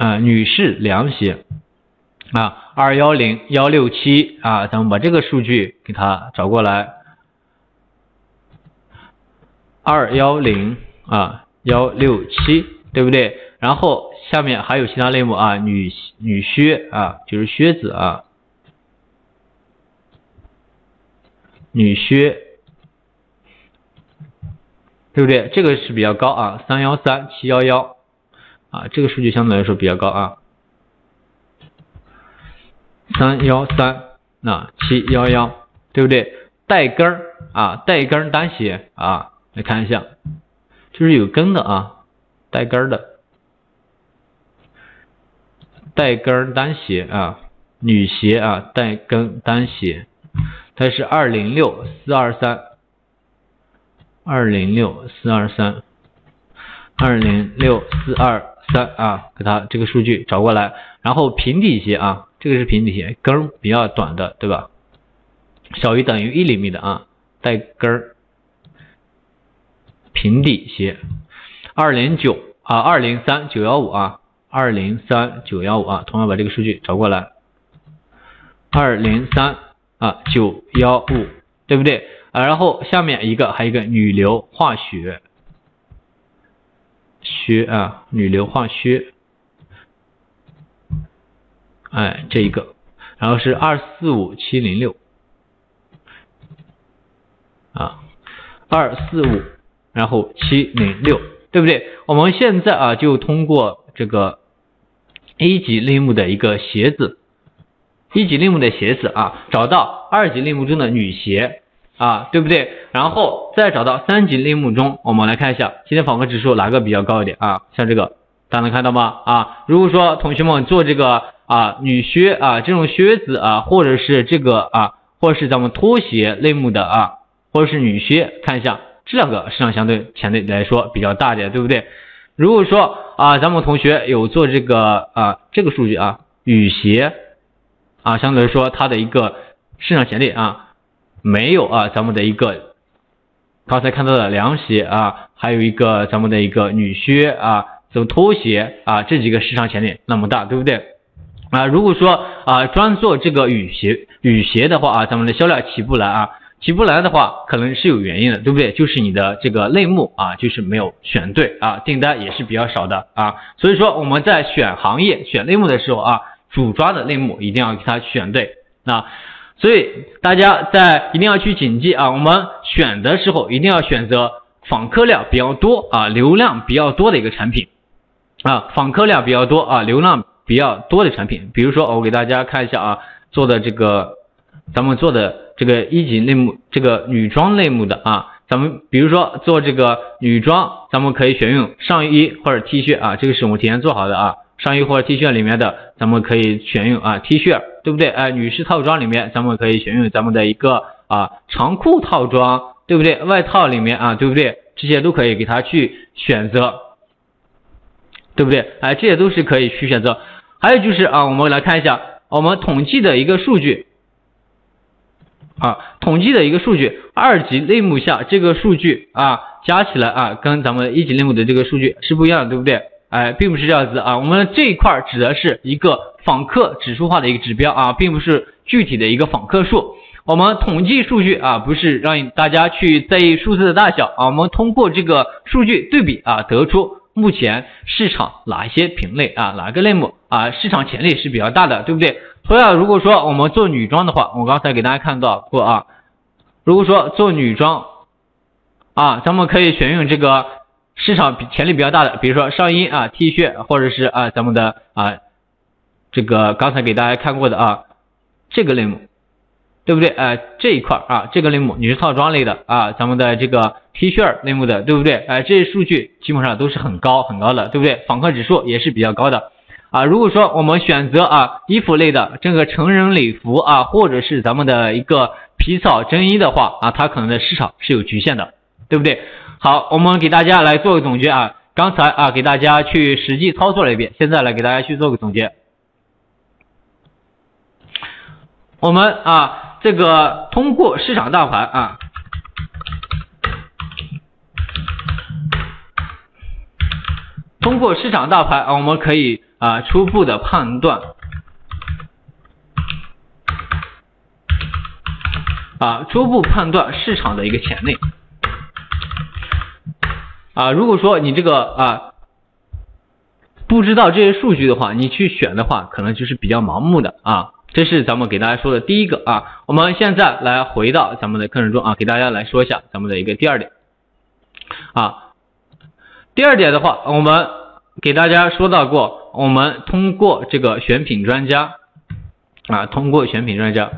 啊，女士凉鞋啊，二幺零幺六七啊，咱们把这个数据给它找过来，二幺零啊幺六七，对不对？然后下面还有其他类目啊，女女靴啊，就是靴子啊，女靴，对不对？这个是比较高啊，三幺三七幺幺。啊，这个数据相对来说比较高啊，三幺三啊七幺幺，对不对？带跟儿啊，带跟单鞋啊，来看一下，就是有跟的啊，带跟的，带跟单鞋啊，女鞋啊，带跟单鞋，它是二零六四二三，二零六四二三，二零六四二。三啊，给它这个数据找过来，然后平底鞋啊，这个是平底鞋，跟儿比较短的，对吧？小于等于一厘米的啊，带跟儿，平底鞋，二零九啊，二零三九幺五啊，二零三九幺五啊，同样把这个数据找过来，二零三啊九幺五，对不对？啊，然后下面一个还有一个女流化学。靴啊，女流化靴，哎，这一个，然后是二四五七零六啊，二四五，然后七零六，对不对？我们现在啊，就通过这个一级类目的一个鞋子，一级类目的鞋子啊，找到二级类目中的女鞋。啊，对不对？然后再找到三级类目中，我们来看一下今天访客指数哪个比较高一点啊？像这个，大家能看到吗？啊，如果说同学们做这个啊女靴啊这种靴子啊，或者是这个啊，或者是咱们拖鞋类目的啊，或者是女靴，看一下这两个市场相对相对来说比较大点，对不对？如果说啊咱们同学有做这个啊这个数据啊雨鞋啊，相对来说它的一个市场潜力啊。没有啊，咱们的一个刚才看到的凉鞋啊，还有一个咱们的一个女靴啊，走拖鞋啊，这几个市场潜力那么大，对不对？啊，如果说啊专做这个雨鞋雨鞋的话啊，咱们的销量起不来啊，起不来的话，可能是有原因的，对不对？就是你的这个类目啊，就是没有选对啊，订单也是比较少的啊，所以说我们在选行业选类目的时候啊，主抓的类目一定要给它选对啊。所以大家在一定要去谨记啊，我们选的时候一定要选择访客量比较多啊，流量比较多的一个产品啊，访客量比较多啊，流量比较多的产品。比如说我给大家看一下啊，做的这个咱们做的这个一级类目，这个女装类目的啊，咱们比如说做这个女装，咱们可以选用上衣或者 T 恤啊，这个是我们提前做好的啊。上衣或者 T 恤里面的，咱们可以选用啊 T 恤，对不对？哎，女士套装里面，咱们可以选用咱们的一个啊长裤套装，对不对？外套里面啊，对不对？这些都可以给他去选择，对不对？哎，这些都是可以去选择。还有就是啊，我们来看一下我们统计的一个数据啊，统计的一个数据，二级类目下这个数据啊，加起来啊，跟咱们一级类目的这个数据是不一样的，对不对？哎，并不是这样子啊，我们这一块指的是一个访客指数化的一个指标啊，并不是具体的一个访客数。我们统计数据啊，不是让大家去在意数字的大小啊，我们通过这个数据对比啊，得出目前市场哪一些品类啊，哪个类目啊，市场潜力是比较大的，对不对？同样，如果说我们做女装的话，我刚才给大家看到过啊，如果说做女装啊，咱们可以选用这个。市场潜力比较大的，比如说上衣啊、T 恤，或者是啊咱们的啊这个刚才给大家看过的啊这个类目，对不对？哎，这一块啊这个类目女士套装类的啊，咱们的这个 T 恤类目的，对不对？哎，这些数据基本上都是很高很高的，对不对？访客指数也是比较高的啊。如果说我们选择啊衣服类的这个成人礼服啊，或者是咱们的一个皮草真衣的话啊，它可能的市场是有局限的，对不对？好，我们给大家来做个总结啊，刚才啊给大家去实际操作了一遍，现在来给大家去做个总结。我们啊这个通过市场大盘啊，通过市场大盘啊，我们可以啊初步的判断啊初步判断市场的一个潜力啊，如果说你这个啊不知道这些数据的话，你去选的话，可能就是比较盲目的啊。这是咱们给大家说的第一个啊。我们现在来回到咱们的课程中啊，给大家来说一下咱们的一个第二点啊。第二点的话，我们给大家说到过，我们通过这个选品专家啊，通过选品专家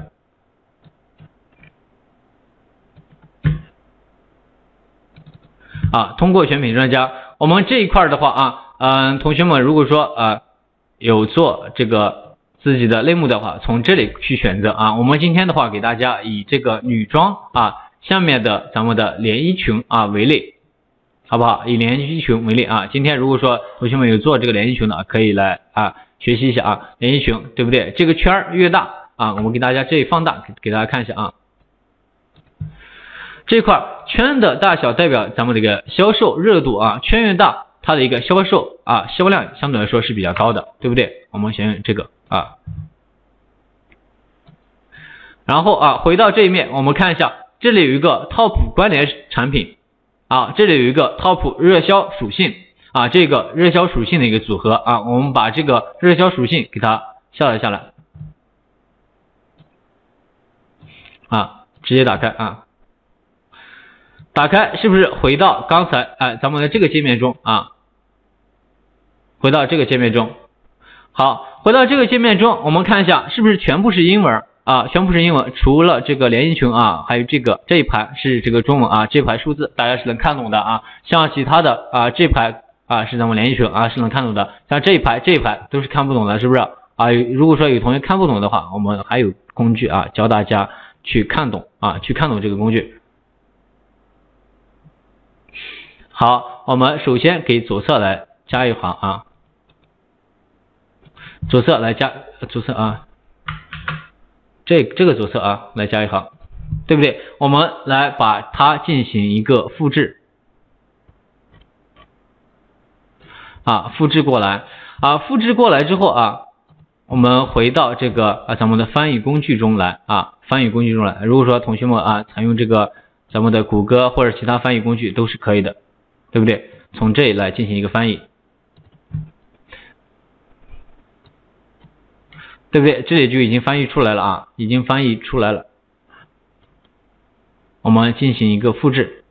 啊，通过选品专家，我们这一块的话啊，嗯，同学们如果说啊有做这个自己的类目的话，从这里去选择啊。我们今天的话，给大家以这个女装啊下面的咱们的连衣裙啊为例。好不好？以连衣裙为例啊，今天如果说同学们有做这个连衣裙的，可以来啊学习一下啊，连衣裙对不对？这个圈儿越大啊，我们给大家这里放大，给给大家看一下啊，这块圈的大小代表咱们这个销售热度啊，圈越大，它的一个销售啊销量相对来说是比较高的，对不对？我们选用这个啊，然后啊回到这一面，我们看一下，这里有一个 top 关联产品。啊，这里有一个 top 热销属性啊，这个热销属性的一个组合啊，我们把这个热销属性给它下载下来啊，直接打开啊，打开是不是回到刚才哎咱们的这个界面中啊？回到这个界面中，好，回到这个界面中，我们看一下是不是全部是英文？啊，全部是英文，除了这个连衣裙啊，还有这个这一排是这个中文啊，这排数字大家是能看懂的啊。像其他的啊，这排啊是咱们连衣裙啊是能看懂的，像这一排这一排都是看不懂的，是不是啊？如果说有同学看不懂的话，我们还有工具啊，教大家去看懂啊，去看懂这个工具。好，我们首先给左侧来加一行啊，左侧来加左侧啊。这这个左侧啊，来加一行，对不对？我们来把它进行一个复制啊，复制过来啊，复制过来之后啊，我们回到这个啊咱们的翻译工具中来啊，翻译工具中来。如果说同学们啊采用这个咱们的谷歌或者其他翻译工具都是可以的，对不对？从这里来进行一个翻译。对不对？这里就已经翻译出来了啊，已经翻译出来了。我们进行一个复制，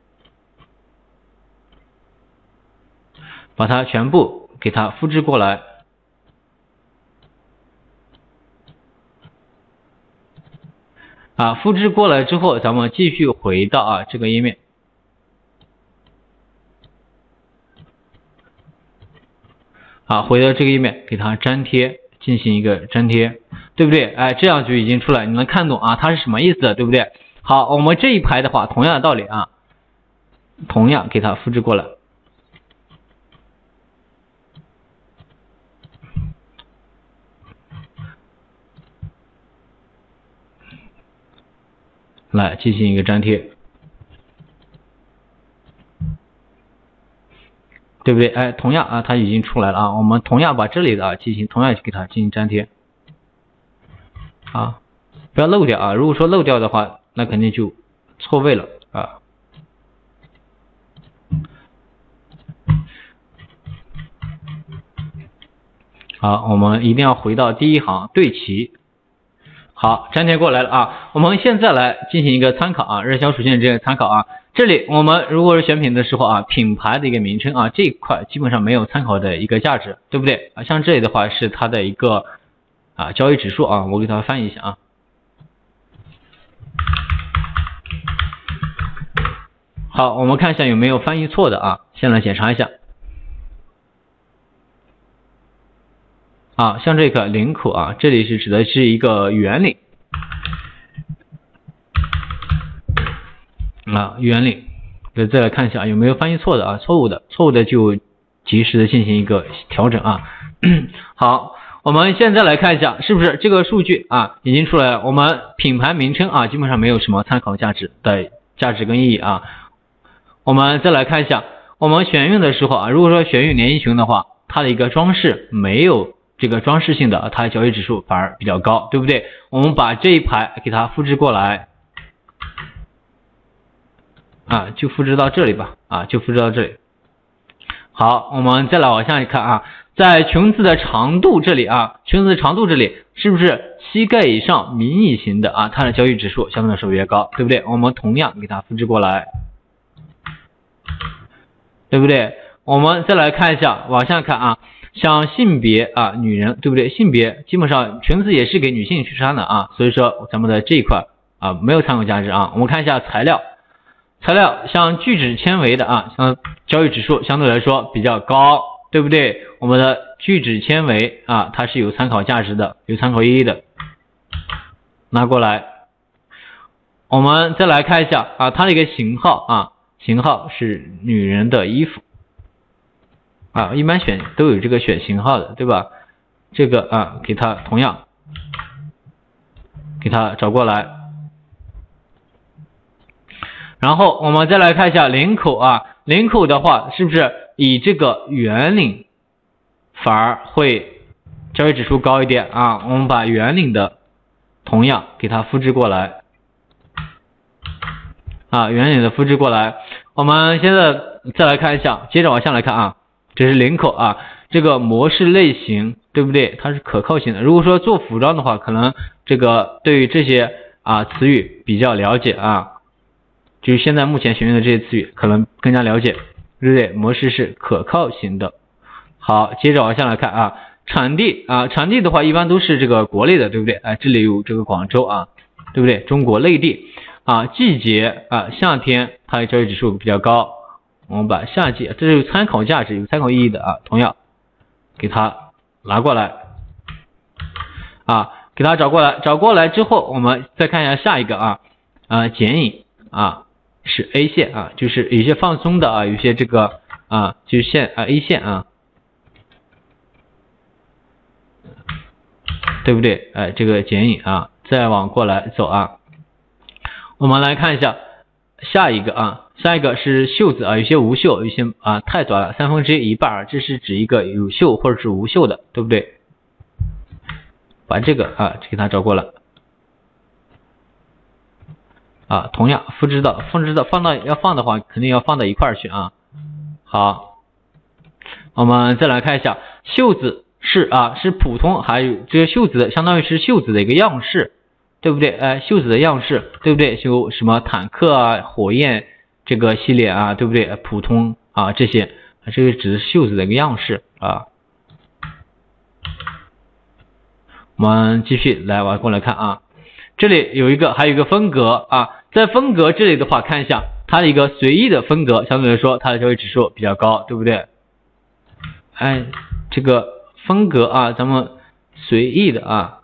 把它全部给它复制过来。啊，复制过来之后，咱们继续回到啊这个页面。啊，回到这个页面，给它粘贴。进行一个粘贴，对不对？哎，这样就已经出来，你能看懂啊？它是什么意思的，对不对？好，我们这一排的话，同样的道理啊，同样给它复制过来，来进行一个粘贴。对不对？哎，同样啊，它已经出来了啊。我们同样把这里的啊进行同样给它进行粘贴啊，不要漏掉啊。如果说漏掉的话，那肯定就错位了啊。好，我们一定要回到第一行对齐。好，粘贴过来了啊。我们现在来进行一个参考啊，热销属性这个参考啊。这里我们如果是选品的时候啊，品牌的一个名称啊，这一块基本上没有参考的一个价值，对不对啊？像这里的话是它的一个啊交易指数啊，我给它翻译一下啊。好，我们看一下有没有翻译错的啊，先来检查一下。啊，像这个领口啊，这里是指的是一个圆领。啊，原领，再再来看一下有没有翻译错的啊？错误的，错误的就及时的进行一个调整啊。好，我们现在来看一下，是不是这个数据啊已经出来了？我们品牌名称啊基本上没有什么参考价值的价值跟意义啊。我们再来看一下，我们选用的时候啊，如果说选用连衣裙的话，它的一个装饰没有这个装饰性的，它的交易指数反而比较高，对不对？我们把这一排给它复制过来，啊，就复制到这里吧，啊，就复制到这里。好，我们再来往下一看啊，在裙子的长度这里啊，裙子的长度这里是不是膝盖以上迷你型的啊？它的交易指数相对来说比较高，对不对？我们同样给它复制过来，对不对？我们再来看一下，往下看啊。像性别啊，女人对不对？性别基本上裙子也是给女性去穿的啊，所以说咱们的这一块啊没有参考价值啊。我们看一下材料，材料像聚酯纤维的啊，像交易指数相对来说比较高，对不对？我们的聚酯纤维啊，它是有参考价值的，有参考意义的。拿过来，我们再来看一下啊，它的一个型号啊，型号是女人的衣服。啊，一般选都有这个选型号的，对吧？这个啊，给它同样给它找过来，然后我们再来看一下领口啊，领口的话是不是以这个圆领反而会交易指数高一点啊？我们把圆领的同样给它复制过来啊，圆领的复制过来，我们现在再来看一下，接着往下来看啊。这是领口啊，这个模式类型对不对？它是可靠性的。如果说做服装的话，可能这个对于这些啊词语比较了解啊，就是现在目前学用的这些词语可能更加了解，对不对？模式是可靠型的。好，接着往下来看啊，产地啊，产地的话一般都是这个国内的，对不对？哎，这里有这个广州啊，对不对？中国内地啊，季节啊，夏天它的交易指数比较高。我们把夏季，这是有参考价值、有参考意义的啊，同样给它拿过来啊，给它找过来，找过来之后，我们再看一下下一个啊啊剪影啊是 A 线啊，就是有些放松的啊，有些这个啊就是线啊 A 线啊，对不对？哎，这个剪影啊，再往过来走啊，我们来看一下下一个啊。下一个是袖子啊，有些无袖，有些啊太短了，三分之一一半，这是指一个有袖或者是无袖的，对不对？把这个啊给它找过来啊，同样复制到复制到放到要放的话，肯定要放到一块儿去啊。好，我们再来看一下袖子是啊是普通，还有这个袖子相当于是袖子的一个样式，对不对？哎，袖子的样式，对不对？就什么坦克啊，火焰。这个系列啊，对不对？普通啊，这些，这个只是袖子的一个样式啊。我们继续来往过来看啊，这里有一个，还有一个分隔啊，在分隔这里的话，看一下它的一个随意的分隔，相对来说它的交易指数比较高，对不对？哎，这个分隔啊，咱们随意的啊，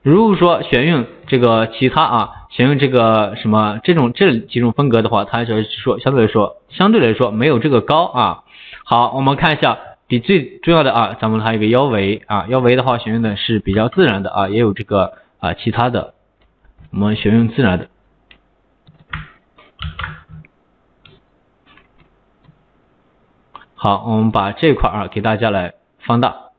如果说选用这个其他啊。选用这个什么这种这几种风格的话，它的交易指数相对来说相对来说没有这个高啊。好，我们看一下比最重要的啊，咱们还有一个腰围啊，腰围的话选用的是比较自然的啊，也有这个啊其他的，我们选用自然的。好，我们把这块啊给大家来放大。